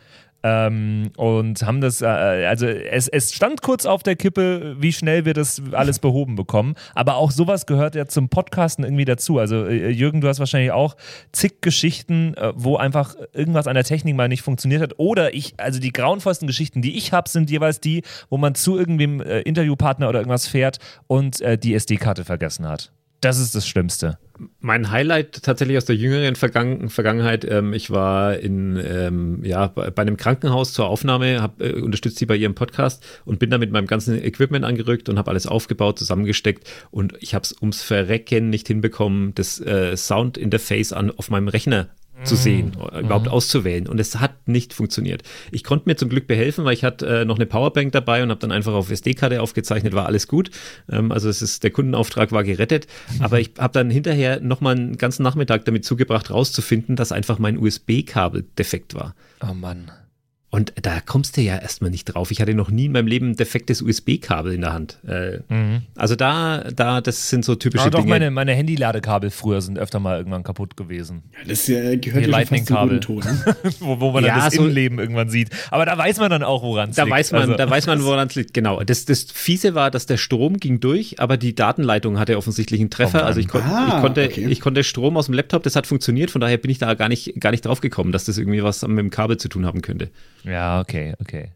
Ähm, und haben das, äh, also es, es stand kurz auf der Kippe, wie schnell wir das alles behoben bekommen. Aber auch sowas gehört ja zum Podcasten irgendwie dazu. Also äh, Jürgen, du hast wahrscheinlich auch zig Geschichten, äh, wo einfach irgendwas an der Technik mal nicht funktioniert hat. Oder ich, also die grauenvollsten Geschichten, die ich habe, sind jeweils die, wo man zu irgendwem äh, Interviewpartner oder irgendwas fährt und äh, die SD-Karte vergessen hat. Das ist das Schlimmste. Mein Highlight tatsächlich aus der jüngeren Vergangen Vergangenheit, ähm, ich war in, ähm, ja, bei, einem Krankenhaus zur Aufnahme, habe äh, unterstützt sie bei ihrem Podcast und bin da mit meinem ganzen Equipment angerückt und habe alles aufgebaut, zusammengesteckt und ich habe es ums Verrecken nicht hinbekommen, das äh, Sound-Interface auf meinem Rechner zu sehen, mhm. überhaupt mhm. auszuwählen. Und es hat nicht funktioniert. Ich konnte mir zum Glück behelfen, weil ich hatte äh, noch eine Powerbank dabei und habe dann einfach auf SD-Karte aufgezeichnet, war alles gut. Ähm, also es ist, der Kundenauftrag war gerettet. Mhm. Aber ich habe dann hinterher nochmal einen ganzen Nachmittag damit zugebracht, rauszufinden, dass einfach mein USB-Kabel defekt war. Oh Mann. Und da kommst du ja erstmal nicht drauf. Ich hatte noch nie in meinem Leben ein defektes USB-Kabel in der Hand. Äh, mhm. Also da, da, das sind so typische Aber doch Dinge. Meine, meine Handy-Ladekabel früher sind öfter mal irgendwann kaputt gewesen. Ja, das äh, gehört ja fast zum Ton. Ne? wo, wo man ja, dann das so Innenleben irgendwann sieht. Aber da weiß man dann auch, woran es liegt. Weiß man, also. Da weiß man, [laughs] woran es liegt, genau. Das, das Fiese war, dass der Strom ging durch, aber die Datenleitung hatte offensichtlich einen Treffer. Oh also ich, kon ah, ich, konnte, okay. ich konnte Strom aus dem Laptop, das hat funktioniert. Von daher bin ich da gar nicht, gar nicht drauf gekommen, dass das irgendwie was mit dem Kabel zu tun haben könnte. Ja, okay, okay.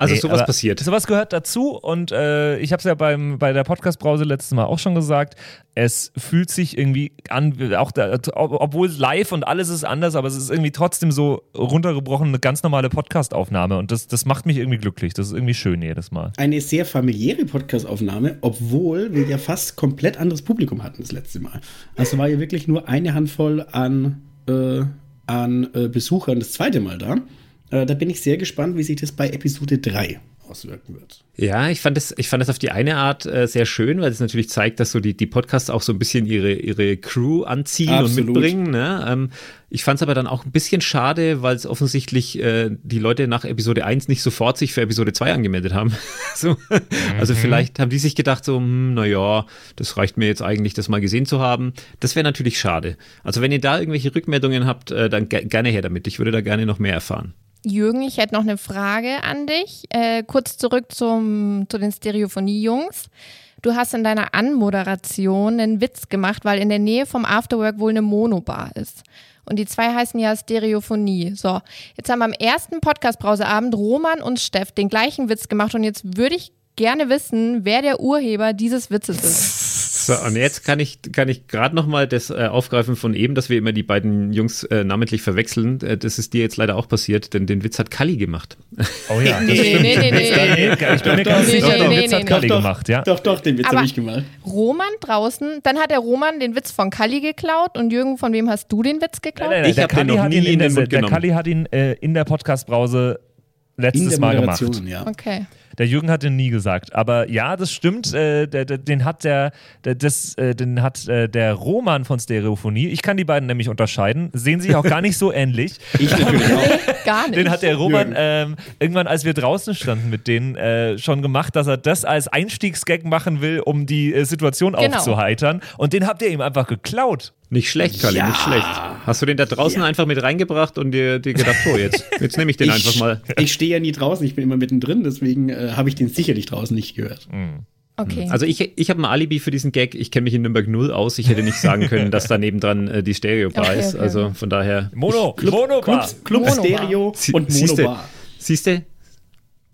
Also nee, sowas passiert. Sowas gehört dazu und äh, ich habe es ja beim, bei der Podcast-Brause letztes Mal auch schon gesagt, es fühlt sich irgendwie an, auch da, obwohl live und alles ist anders, aber es ist irgendwie trotzdem so runtergebrochen eine ganz normale Podcast-Aufnahme und das, das macht mich irgendwie glücklich. Das ist irgendwie schön jedes Mal. Eine sehr familiäre Podcast-Aufnahme, obwohl wir ja fast komplett anderes Publikum hatten das letzte Mal. Also war ja wirklich nur eine Handvoll an, äh, an äh, Besuchern das zweite Mal da. Äh, da bin ich sehr gespannt, wie sich das bei Episode 3 auswirken wird. Ja, ich fand es, ich fand das auf die eine Art äh, sehr schön, weil es natürlich zeigt, dass so die, die Podcasts auch so ein bisschen ihre, ihre Crew anziehen Absolut. und mitbringen. Ne? Ähm, ich fand es aber dann auch ein bisschen schade, weil es offensichtlich äh, die Leute nach Episode 1 nicht sofort sich für Episode 2 angemeldet haben. [laughs] so. mhm. Also vielleicht haben die sich gedacht, so, hm, naja, das reicht mir jetzt eigentlich, das mal gesehen zu haben. Das wäre natürlich schade. Also wenn ihr da irgendwelche Rückmeldungen habt, äh, dann ge gerne her damit. Ich würde da gerne noch mehr erfahren. Jürgen, ich hätte noch eine Frage an dich. Äh, kurz zurück zum, zu den Stereophonie-Jungs. Du hast in deiner Anmoderation einen Witz gemacht, weil in der Nähe vom Afterwork wohl eine Monobar ist. Und die zwei heißen ja Stereophonie. So, jetzt haben am ersten Podcast-Brauseabend Roman und Steff den gleichen Witz gemacht und jetzt würde ich gerne wissen, wer der Urheber dieses Witzes ist. So, und jetzt kann ich, kann ich gerade nochmal das äh, aufgreifen von eben, dass wir immer die beiden Jungs äh, namentlich verwechseln. Äh, das ist dir jetzt leider auch passiert, denn den Witz hat Kalli gemacht. Oh ja, nee, das stimmt. Nee, nee, nee. Ich bin mir ganz sicher, den Witz hat Kalli gemacht, ja. Doch, doch, den Witz habe ich gemacht. Roman draußen, dann hat der Roman den Witz von Kalli geklaut und Jürgen, von wem hast du den Witz geklaut? Nein, nein, nein, ich habe den noch nie in den Mund genommen. Der Kalli hat ihn äh, in der Podcast-Brause letztes Mal gemacht. Ja. Okay. Der Jürgen hat den nie gesagt. Aber ja, das stimmt. Äh, der, der, den hat der, der das, äh, den hat äh, der Roman von Stereophonie. Ich kann die beiden nämlich unterscheiden. Sehen sich auch gar nicht so ähnlich. [laughs] Ich natürlich [laughs] auch. Gar nicht. Den hat der Roman ähm, irgendwann, als wir draußen standen mit denen, äh, schon gemacht, dass er das als Einstiegsgag machen will, um die äh, Situation Genau. aufzuheitern. Und den habt ihr ihm einfach geklaut. Nicht schlecht, Kali, Ja. nicht schlecht. Hast du den da draußen einfach mit reingebracht und dir, dir gedacht, so, jetzt, jetzt nehme ich den einfach mal. Ich stehe ja nie draußen, ich bin immer mittendrin, deswegen äh, habe ich den sicherlich draußen nicht gehört. okay. Also ich, ich habe ein Alibi für diesen Gag. Ich kenne mich in Nürnberg null aus. Ich hätte nicht sagen können, dass da nebendran äh, die Stereo-Bar Okay, ist. okay, Also von daher. Mono, Club, Monobar. Clubs, Club Monobar. Stereo und siehste, Monobar. Siehste?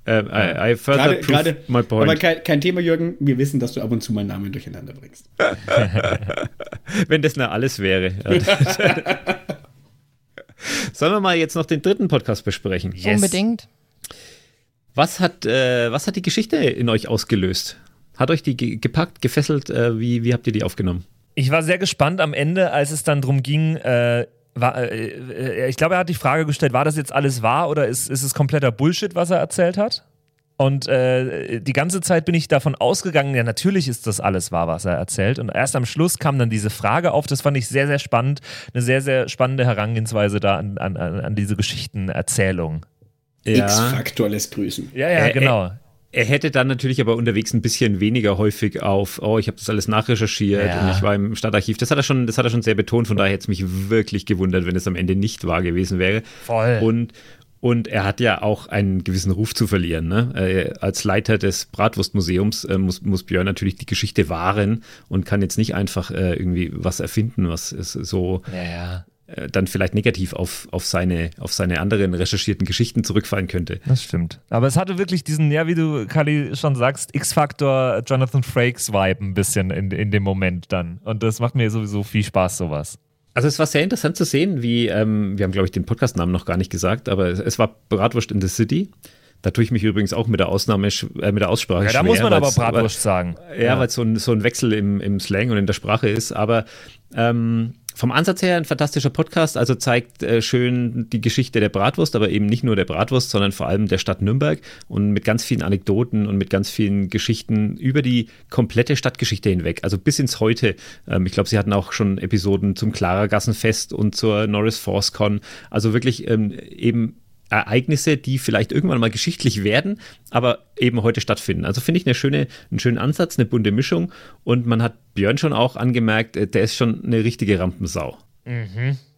Äh, I, I further Gerade, prove gerade, my point. aber kein, kein Thema, Jürgen. Wir wissen, dass du ab und zu meinen Namen durcheinander bringst. [laughs] Wenn das nur alles wäre. [laughs] Sollen wir mal jetzt noch den dritten Podcast besprechen? Yes. Unbedingt. Was hat, äh, was hat die Geschichte in euch ausgelöst? Hat euch die ge gepackt, gefesselt? Äh, wie, wie habt ihr die aufgenommen? Ich war sehr gespannt am Ende, als es dann darum ging, äh, war, äh, äh, ich glaube, er hat die Frage gestellt, war das jetzt alles wahr oder ist, ist es kompletter Bullshit, was er erzählt hat? Und äh, die ganze Zeit bin ich davon ausgegangen, ja, natürlich ist das alles wahr, was er erzählt. Und erst am Schluss kam dann diese Frage auf, das fand ich sehr, sehr spannend. Eine sehr, sehr spannende Herangehensweise da an, an, an diese Geschichtenerzählung. X-Faktor lässt grüßen. Ja, ja, Äh, genau. Er hätte dann natürlich aber unterwegs ein bisschen weniger häufig auf, oh, ich habe das alles nachrecherchiert Ja. und ich war im Stadtarchiv. Das hat er schon, das hat er schon sehr betont. Von daher hätte es mich wirklich gewundert, wenn es am Ende nicht wahr gewesen wäre. Voll. Und und er hat ja auch einen gewissen Ruf zu verlieren. Ne? Äh, als Leiter des Bratwurstmuseums äh, muss, muss Björn natürlich die Geschichte wahren und kann jetzt nicht einfach äh, irgendwie was erfinden, was es so ja, ja. Äh, dann vielleicht negativ auf, auf, seine, auf seine anderen recherchierten Geschichten zurückfallen könnte. Das stimmt. Aber es hatte wirklich diesen, ja, wie du, Kali, schon sagst, X-Factor Jonathan Frakes Vibe ein bisschen in, in dem Moment dann. Und das macht mir sowieso viel Spaß, sowas. Also es war sehr interessant zu sehen, wie, ähm, wir haben glaube ich den Podcastnamen noch gar nicht gesagt, aber es, war Bratwurst in the City. Da tue ich mich übrigens auch mit der Ausnahme, äh, mit der Aussprache Ja, da schwer. muss man aber Bratwurst sagen. Ja, weil es so ein, so ein Wechsel im, im Slang und in der Sprache ist. Aber ähm, vom Ansatz her ein fantastischer Podcast. Also zeigt äh, schön die Geschichte der Bratwurst, aber eben nicht nur der Bratwurst, sondern vor allem der Stadt Nürnberg und mit ganz vielen Anekdoten und mit ganz vielen Geschichten über die komplette Stadtgeschichte hinweg. Also bis ins Heute. Ähm, ich glaube, sie hatten auch schon Episoden zum Klarergassenfest und zur Norris Force Con. Also wirklich ähm, eben Ereignisse, die vielleicht irgendwann mal geschichtlich werden, aber eben heute stattfinden. Also finde ich eine schöne, einen schönen Ansatz, eine bunte Mischung und man hat Björn schon auch angemerkt, äh, der ist schon eine richtige Rampensau.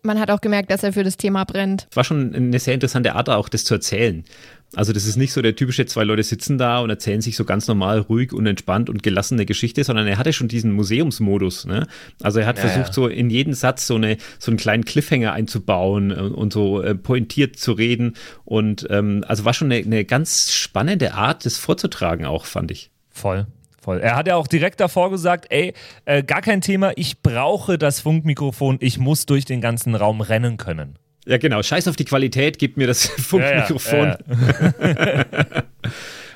Man hat auch gemerkt, dass er für das Thema brennt. Es war schon eine sehr interessante Art auch, das zu erzählen. Also das ist nicht so der typische, zwei Leute sitzen da und erzählen sich so ganz normal, ruhig und entspannt und gelassen eine Geschichte, sondern er hatte schon diesen Museumsmodus. Ne? Also er hat Ja, versucht, ja. so in jeden Satz so, eine, so einen kleinen Cliffhanger einzubauen und, und so äh, pointiert zu reden. Und ähm, also war schon eine, eine ganz spannende Art, das vorzutragen auch, fand ich. Voll. Voll. Er hat ja auch direkt davor gesagt, ey, äh, gar kein Thema, ich brauche das Funkmikrofon, ich muss durch den ganzen Raum rennen können. Ja, genau. Scheiß auf die Qualität, gib mir das [laughs] Funkmikrofon. Ja, ja. [laughs]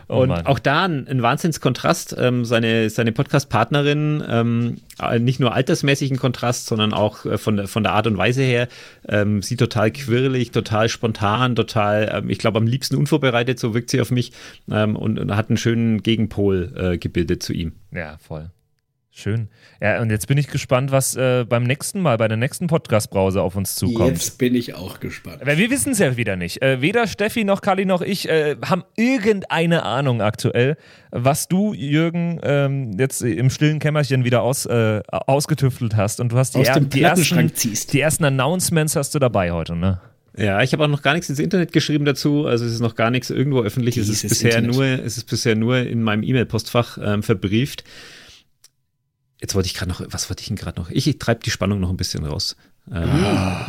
Oh und Mann. auch da ein, ein Wahnsinnskontrast. Ähm, seine seine Podcast-Partnerin, ähm, äh, nicht nur altersmäßig ein Kontrast, sondern auch äh, von, der, von der Art und Weise her. Ähm, sie total quirlig, total spontan, total, ähm, ich glaube, am liebsten unvorbereitet, so wirkt sie auf mich. Ähm, und, und hat einen schönen Gegenpol äh, gebildet zu ihm. Ja, voll. Schön. Ja, und jetzt bin ich gespannt, was äh, beim nächsten Mal, bei der nächsten Podcast-Brause auf uns zukommt. Jetzt bin ich auch gespannt. Weil wir wissen es ja wieder nicht. Äh, weder Steffi noch Kali noch ich äh, haben irgendeine Ahnung aktuell, was du, Jürgen, ähm, jetzt im stillen Kämmerchen wieder aus, äh, ausgetüftelt hast. Und du hast die, Aus er- dem die, ersten, ziehst. die ersten Announcements hast du dabei heute, ne? Ja, ich habe auch noch gar nichts ins Internet geschrieben dazu. Also es ist noch gar nichts irgendwo öffentlich. Es ist bisher Internet. nur, es ist bisher nur in meinem E-Mail-Postfach ähm, verbrieft. Jetzt wollte ich gerade noch, was wollte ich denn gerade noch? Ich, ich treibe die Spannung noch ein bisschen raus. Ähm,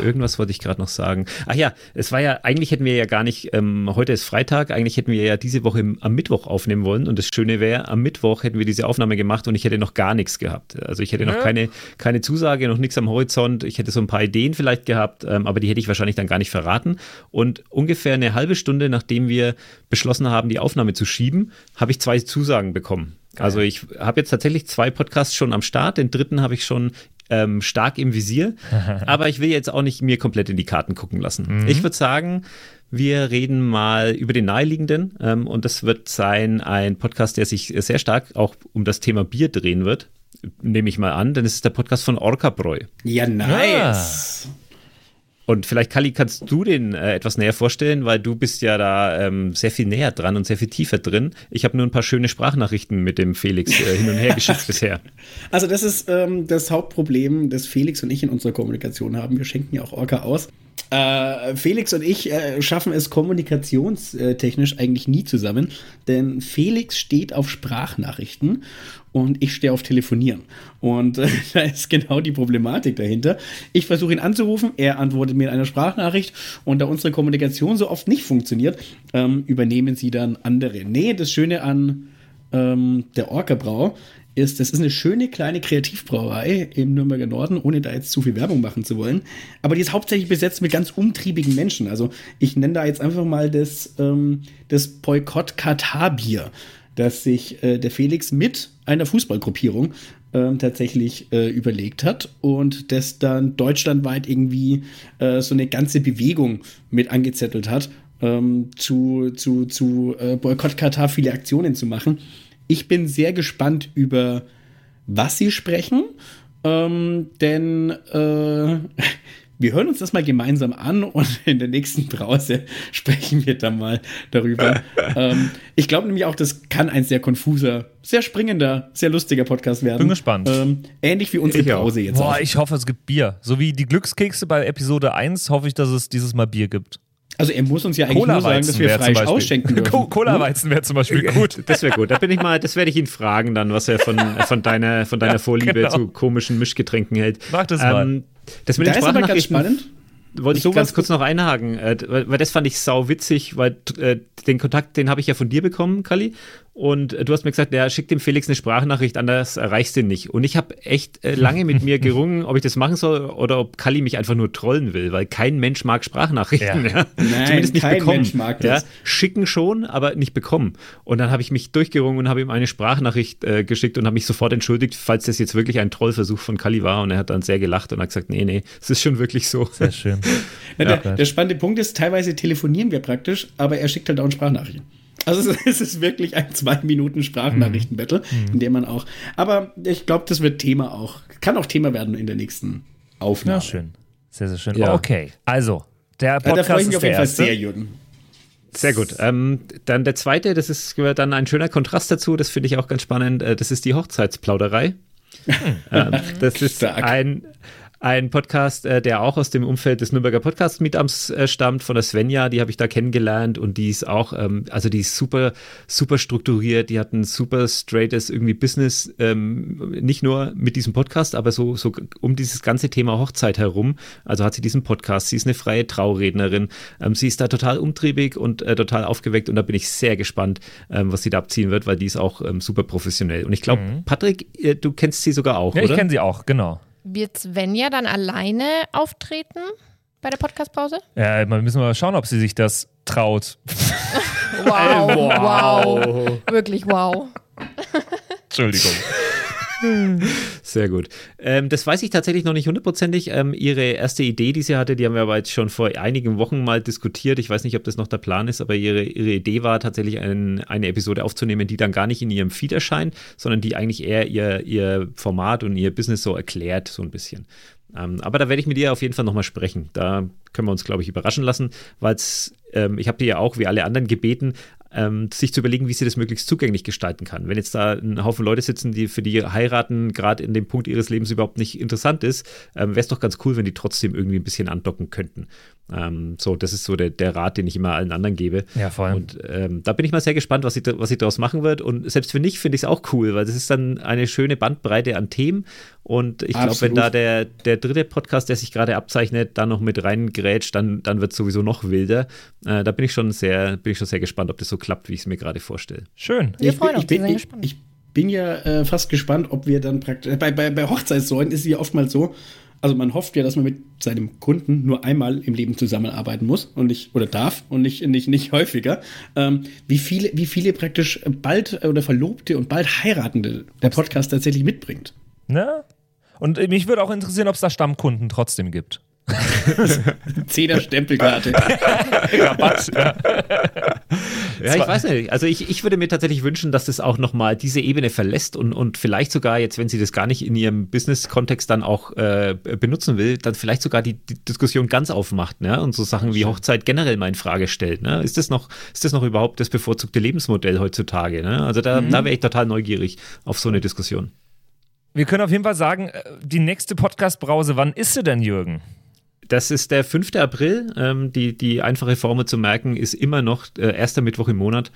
Irgendwas wollte ich gerade noch sagen. Ach ja, es war ja, eigentlich hätten wir ja gar nicht, ähm, heute ist Freitag, eigentlich hätten wir ja diese Woche im, am Mittwoch aufnehmen wollen und das Schöne wäre, am Mittwoch hätten wir diese Aufnahme gemacht und ich hätte noch gar nichts gehabt. Also ich hätte noch Ja. keine, keine Zusage, noch nichts am Horizont. Ich hätte so ein paar Ideen vielleicht gehabt, ähm, aber die hätte ich wahrscheinlich dann gar nicht verraten. Und ungefähr eine halbe Stunde, nachdem wir beschlossen haben, die Aufnahme zu schieben, habe ich zwei Zusagen bekommen. Also ich habe jetzt tatsächlich zwei Podcasts schon am Start. Den dritten habe ich schon ähm, stark im Visier. [laughs] Aber ich will jetzt auch nicht mir komplett in die Karten gucken lassen. Mhm. Ich würde sagen, wir reden mal über den naheliegenden ähm, und das wird sein ein Podcast, der sich sehr stark auch um das Thema Bier drehen wird. Nehme ich mal an, denn es ist der Podcast von Orca Bräu. Ja, nice. Ah. Und vielleicht, Kali, kannst du den äh, etwas näher vorstellen, weil du bist ja da ähm, sehr viel näher dran und sehr viel tiefer drin. Ich habe nur ein paar schöne Sprachnachrichten mit dem Felix äh, hin und her [laughs] geschickt bisher. Also das ist ähm, das Hauptproblem, das Felix und ich in unserer Kommunikation haben. Wir schenken ja auch Orca aus. Äh, Felix und ich äh, schaffen es kommunikationstechnisch eigentlich nie zusammen, denn Felix steht auf Sprachnachrichten und ich stehe auf Telefonieren. Und äh, [laughs] da ist genau die Problematik dahinter. Ich versuche ihn anzurufen, er antwortet mir in einer Sprachnachricht und da unsere Kommunikation so oft nicht funktioniert, ähm, übernehmen sie dann andere. Nee, das Schöne an ähm, der Orca-Brau ist, das ist eine schöne kleine Kreativbrauerei im Nürnberger Norden, ohne da jetzt zu viel Werbung machen zu wollen. Aber die ist hauptsächlich besetzt mit ganz umtriebigen Menschen. Also ich nenne da jetzt einfach mal das, ähm, das Boykott Katar-Bier, das sich äh, der Felix mit einer Fußballgruppierung äh, tatsächlich äh, überlegt hat und das dann deutschlandweit irgendwie äh, so eine ganze Bewegung mit angezettelt hat, ähm, zu, zu, zu äh, Boykott Katar viele Aktionen zu machen. Ich bin sehr gespannt über was sie sprechen, ähm, denn äh, wir hören uns das mal gemeinsam an und [laughs] in der nächsten Brause [laughs] sprechen wir dann mal darüber. [laughs] ähm, ich glaube nämlich auch, das kann ein sehr konfuser, sehr springender, sehr lustiger Podcast werden. Bin gespannt. Ähm, ähnlich wie unsere Brause jetzt. Boah, auch. ich hoffe, es gibt Bier. So wie die Glückskekse bei Episode 1 hoffe ich, dass es dieses Mal Bier gibt. Also er muss uns ja eigentlich nur sagen, dass wir frei ausschenken dürfen. Cola-Weizen wäre zum Beispiel gut. Das wäre gut. Da bin ich mal, das werde ich ihn fragen dann, was er von, von deiner, von deiner ja, Vorliebe genau. zu komischen Mischgetränken hält. Mach das mal. Das mit da den ist aber ganz spannend wollte ich ganz kurz noch einhaken, äh, weil das fand ich sau witzig, weil äh, den Kontakt, den habe ich ja von dir bekommen, Kali. Und äh, du hast mir gesagt, ja, schick dem Felix eine Sprachnachricht, anders erreichst du ihn nicht. Und ich habe echt äh, lange mit mir [laughs] gerungen, ob ich das machen soll oder ob Kali mich einfach nur trollen will, weil kein Mensch mag Sprachnachrichten. Ja. [laughs] Ja. Nein, Zumindest nicht kein bekommen. Mensch mag das. Ja. Schicken schon, aber nicht bekommen. Und dann habe ich mich durchgerungen und habe ihm eine Sprachnachricht äh, geschickt und habe mich sofort entschuldigt, falls das jetzt wirklich ein Trollversuch von Kali war. Und er hat dann sehr gelacht und hat gesagt, nee, nee, es ist schon wirklich so. Sehr schön. [laughs] der, der spannende Punkt ist, teilweise telefonieren wir praktisch, aber er schickt halt auch eine Sprachnachricht. Also [laughs] es ist wirklich ein zwei Minuten Sprachnachrichten-Battle, mhm. in dem man auch. Aber ich glaube, das wird Thema auch. Kann auch Thema werden in der nächsten Aufnahme. Ja, schön. Sehr, sehr schön. Ja. Okay, also der Podcast ja, da freue ich mich auf jeden Fall sehr, Jürgen. Sehr gut. Ähm, dann der zweite, das ist dann ein schöner Kontrast dazu, das finde ich auch ganz spannend. Äh, das ist die Hochzeitsplauderei. [laughs] ähm, das ist Stark. ein, ein Podcast, äh, der auch aus dem Umfeld des Nürnberger Podcast Meetups äh, stammt, von der Svenja, die habe ich da kennengelernt und die ist auch, ähm, also die ist super, super strukturiert, die hat ein super straightes irgendwie Business, ähm, nicht nur mit diesem Podcast, aber so, so um dieses ganze Thema Hochzeit herum. Also hat sie diesen Podcast, sie ist eine freie Traurednerin, ähm, sie ist da total umtriebig und äh, total aufgeweckt und da bin ich sehr gespannt, ähm, was sie da abziehen wird, weil die ist auch ähm, super professionell. Und ich glaube, mhm. Patrick, äh, du kennst sie sogar auch, ja, oder? ich kenne sie auch, genau. Wird Svenja dann alleine auftreten bei der Podcastpause? Ja, mal müssen wir mal schauen, ob sie sich das traut. wow, wow. Wirklich wow. Entschuldigung. [laughs] Sehr gut. Ähm, das weiß ich tatsächlich noch nicht hundertprozentig. Ähm, ihre erste Idee, die sie hatte, die haben wir aber jetzt schon vor einigen Wochen mal diskutiert. Ich weiß nicht, ob das noch der Plan ist, aber ihre, ihre Idee war tatsächlich ein, eine Episode aufzunehmen, die dann gar nicht in ihrem Feed erscheint, sondern die eigentlich eher ihr, ihr Format und ihr Business so erklärt, so ein bisschen. Ähm, aber da werde ich mit ihr auf jeden Fall nochmal sprechen. Da können wir uns, glaube ich, überraschen lassen, weil ähm, ich habe die ja auch wie alle anderen gebeten, ähm, sich zu überlegen, wie sie das möglichst zugänglich gestalten kann. Wenn jetzt da ein Haufen Leute sitzen, die für die heiraten gerade in dem Punkt ihres Lebens überhaupt nicht interessant ist, ähm, wäre es doch ganz cool, wenn die trotzdem irgendwie ein bisschen andocken könnten. Ähm, so, das ist so der, der Rat, den ich immer allen anderen gebe. Ja, voll. Und ähm, da bin ich mal sehr gespannt, was sie, was sie daraus machen wird. Und selbst wenn nicht, finde ich es auch cool, weil das ist dann eine schöne Bandbreite an Themen. Und ich glaube, wenn da der, der dritte Podcast, der sich gerade abzeichnet, da noch mit reingrätscht, dann, dann wird es sowieso noch wilder. Äh, da bin ich schon sehr, bin ich schon sehr gespannt, ob das so klappt, wie ich es mir gerade vorstelle. Schön. Wir freuen uns, ich bin, ich, ich, bin ja äh, fast gespannt, ob wir dann praktisch. Bei, bei, bei Hochzeitssäulen ist es ja oftmals so, also man hofft ja, dass man mit seinem Kunden nur einmal im Leben zusammenarbeiten muss und nicht oder darf und nicht, nicht, nicht häufiger. Ähm, wie, viele, wie viele praktisch bald oder Verlobte und bald Heiratende der Podcast tatsächlich mitbringt. Na? Und mich würde auch interessieren, ob es da Stammkunden trotzdem gibt. [laughs] Zehner Stempelkarte. [laughs] Rabatt. Ja. ja, ich weiß nicht. Also ich, ich würde mir tatsächlich wünschen, dass das auch nochmal diese Ebene verlässt und, und vielleicht sogar jetzt, wenn sie das gar nicht in ihrem Business-Kontext dann auch äh, benutzen will, dann vielleicht sogar die, die Diskussion ganz aufmacht ne? und so Sachen wie Hochzeit generell mal in Frage stellt. Ne? Ist, das noch, ist das noch überhaupt das bevorzugte Lebensmodell heutzutage? Ne? Also da, mhm. da wäre ich total neugierig auf so eine Diskussion. Wir können auf jeden Fall sagen, äh, die nächste Podcast-Brause, wann ist sie denn, Jürgen? Das ist der 5. April. Ähm, die, die einfache Formel zu merken ist immer noch äh, erster Mittwoch im Monat.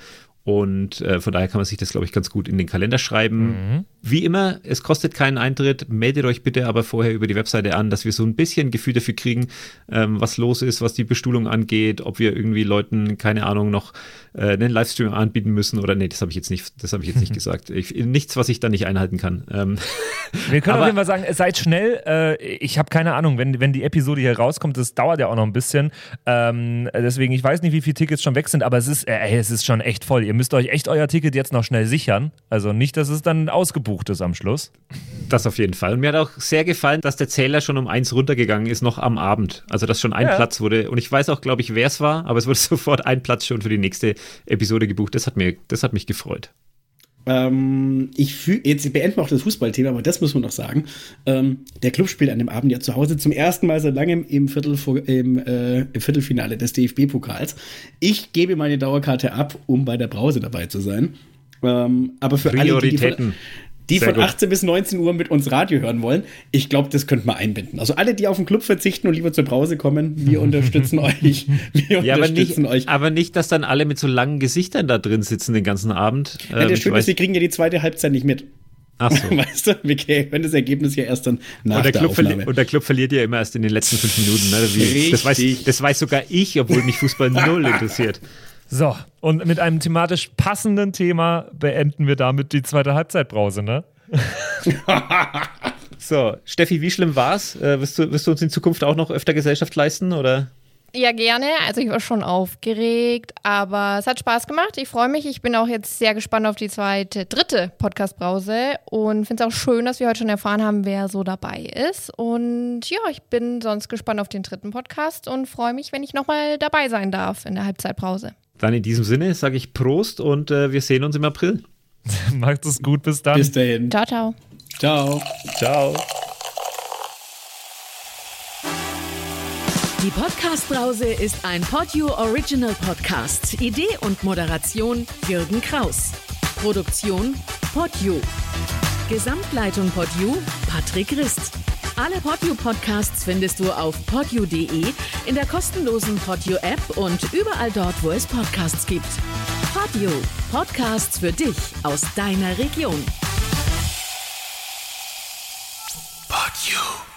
Und äh, von daher kann man sich das, glaube ich, ganz gut in den Kalender schreiben. Mhm. Wie immer, es kostet keinen Eintritt. Meldet euch bitte aber vorher über die Webseite an, dass wir so ein bisschen Gefühl dafür kriegen, ähm, was los ist, was die Bestuhlung angeht, ob wir irgendwie Leuten, keine Ahnung, noch äh, einen Livestream anbieten müssen oder nee, das habe ich jetzt nicht, das habe ich jetzt nicht [laughs] gesagt. Ich, nichts, was ich da nicht einhalten kann. Ähm, [laughs] wir können aber, auf jeden Fall sagen, seid schnell. Äh, ich habe keine Ahnung, wenn, wenn die Episode hier rauskommt, das dauert ja auch noch ein bisschen. Ähm, deswegen, ich weiß nicht, wie viele Tickets schon weg sind, aber es ist, äh, es ist schon echt voll. Ihr müsst euch echt euer Ticket jetzt noch schnell sichern. Also nicht, dass es dann ausgebucht ist am Schluss. Das auf jeden Fall. Und mir hat auch sehr gefallen, dass der Zähler schon um eins runtergegangen ist, noch am Abend. Also dass schon ein ja. Platz wurde. Und ich weiß auch, glaube ich, wer es war, aber es wurde [laughs] sofort ein Platz schon für die nächste Episode gebucht. Das hat, mir, das hat mich gefreut. Ähm, ich fühl, jetzt beenden wir auch das Fußballthema, aber das muss man noch sagen. Ähm, der Club spielt an dem Abend ja zu Hause zum ersten Mal seit langem im, Viertel, im, äh, im Viertelfinale des DFB-Pokals. Ich gebe meine Dauerkarte ab, um bei der Brause dabei zu sein. Ähm, aber für alle, die, die von, die von 18 bis 19 Uhr mit uns Radio hören wollen. Ich glaube, das könnte man einbinden. Also alle, die auf den Club verzichten und lieber zur Brause kommen, wir [laughs] unterstützen euch. Wir ja, unterstützen aber nicht, euch. Aber nicht, dass dann alle mit so langen Gesichtern da drin sitzen den ganzen Abend. Ja, der ähm, Schöne ist, wir kriegen ja die zweite Halbzeit nicht mit. Ach so. [laughs] Weißt du, wir können das Ergebnis ja erst dann nach und der, der Club Aufnahme. Und der Club verliert ja immer erst in den letzten fünf Minuten. Ne? Wie, das, weiß, das weiß sogar ich, obwohl mich Fußball null [laughs] interessiert. So, und mit einem thematisch passenden Thema beenden wir damit die zweite Halbzeitbrause, ne? [laughs] so, Steffi, wie schlimm war's? Äh, wirst, du, wirst du uns in Zukunft auch noch öfter Gesellschaft leisten, oder? Ja, gerne. Also ich war schon aufgeregt, aber es hat Spaß gemacht. Ich freue mich. Ich bin auch jetzt sehr gespannt auf die zweite, dritte Podcast-Brause und finde es auch schön, dass wir heute schon erfahren haben, wer so dabei ist. Und ja, ich bin sonst gespannt auf den dritten Podcast und freue mich, wenn ich nochmal dabei sein darf in der Halbzeitbrause. Dann in diesem Sinne sage ich Prost und äh, wir sehen uns im April. [laughs] Macht es gut, bis dann. Bis dahin. Ciao, ciao. Ciao. Ciao. Die Podcast-Brause ist ein Podyou Original Podcast. Idee und Moderation Jürgen Kraus. Produktion Podyou. Gesamtleitung Podyou Patrick Rist. Alle Podyou Podcasts findest du auf podyou.de, in der kostenlosen Podyou App und überall dort, wo es Podcasts gibt. Podyou. Podcasts für dich aus deiner Region. Podyou.